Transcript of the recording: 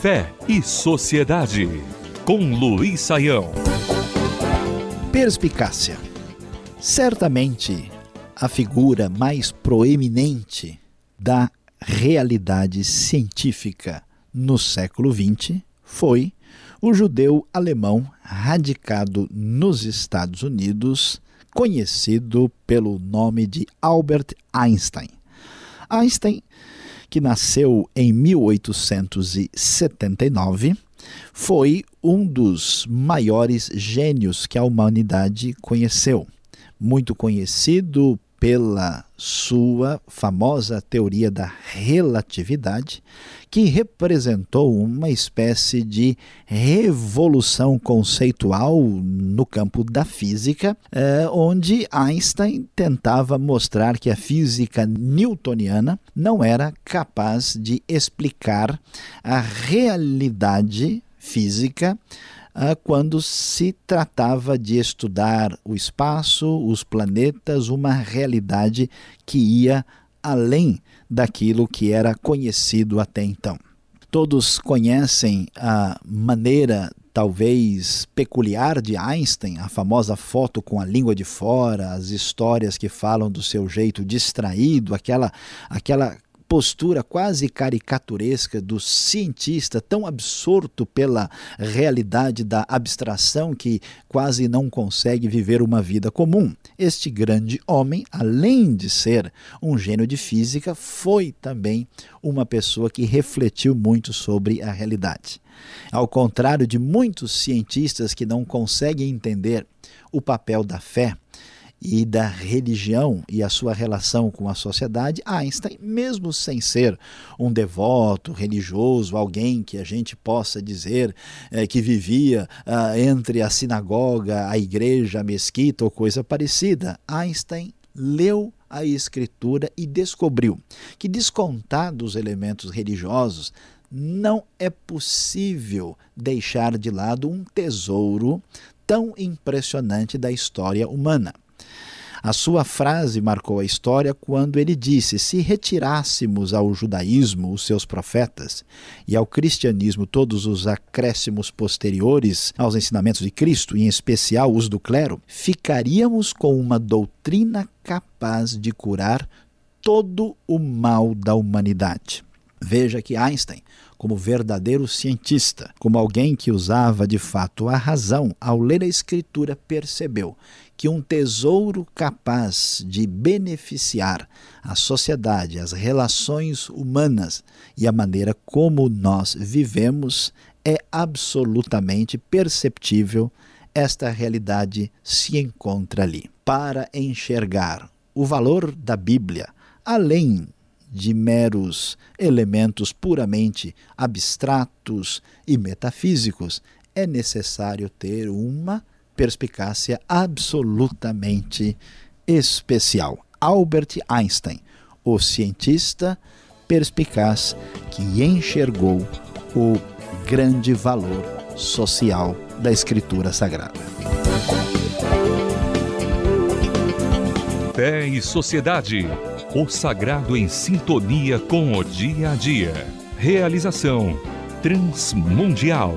Fé e Sociedade, com Luiz Saião. Perspicácia. Certamente a figura mais proeminente da realidade científica no século XX foi o judeu alemão radicado nos Estados Unidos, conhecido pelo nome de Albert Einstein. Einstein, que nasceu em 1879, foi um dos maiores gênios que a humanidade conheceu. Muito conhecido pela sua famosa teoria da relatividade, que representou uma espécie de revolução conceitual no campo da física, eh, onde Einstein tentava mostrar que a física newtoniana não era capaz de explicar a realidade física quando se tratava de estudar o espaço, os planetas, uma realidade que ia além daquilo que era conhecido até então. Todos conhecem a maneira talvez peculiar de Einstein, a famosa foto com a língua de fora, as histórias que falam do seu jeito distraído, aquela aquela postura quase caricaturesca do cientista, tão absorto pela realidade da abstração que quase não consegue viver uma vida comum. Este grande homem, além de ser um gênio de física, foi também uma pessoa que refletiu muito sobre a realidade. Ao contrário de muitos cientistas que não conseguem entender o papel da fé, e da religião e a sua relação com a sociedade, Einstein, mesmo sem ser um devoto religioso, alguém que a gente possa dizer é, que vivia ah, entre a sinagoga, a igreja, a mesquita ou coisa parecida, Einstein leu a escritura e descobriu que descontados os elementos religiosos não é possível deixar de lado um tesouro tão impressionante da história humana. A sua frase marcou a história quando ele disse: Se retirássemos ao judaísmo os seus profetas e ao cristianismo todos os acréscimos posteriores aos ensinamentos de Cristo, em especial os do clero, ficaríamos com uma doutrina capaz de curar todo o mal da humanidade. Veja que Einstein, como verdadeiro cientista, como alguém que usava de fato a razão, ao ler a Escritura, percebeu que um tesouro capaz de beneficiar a sociedade, as relações humanas e a maneira como nós vivemos é absolutamente perceptível. Esta realidade se encontra ali. Para enxergar o valor da Bíblia, além de meros elementos puramente abstratos e metafísicos, é necessário ter uma perspicácia absolutamente especial. Albert Einstein, o cientista perspicaz que enxergou o grande valor social da Escritura Sagrada. Fé e Sociedade. O sagrado em sintonia com o dia a dia. Realização Transmundial.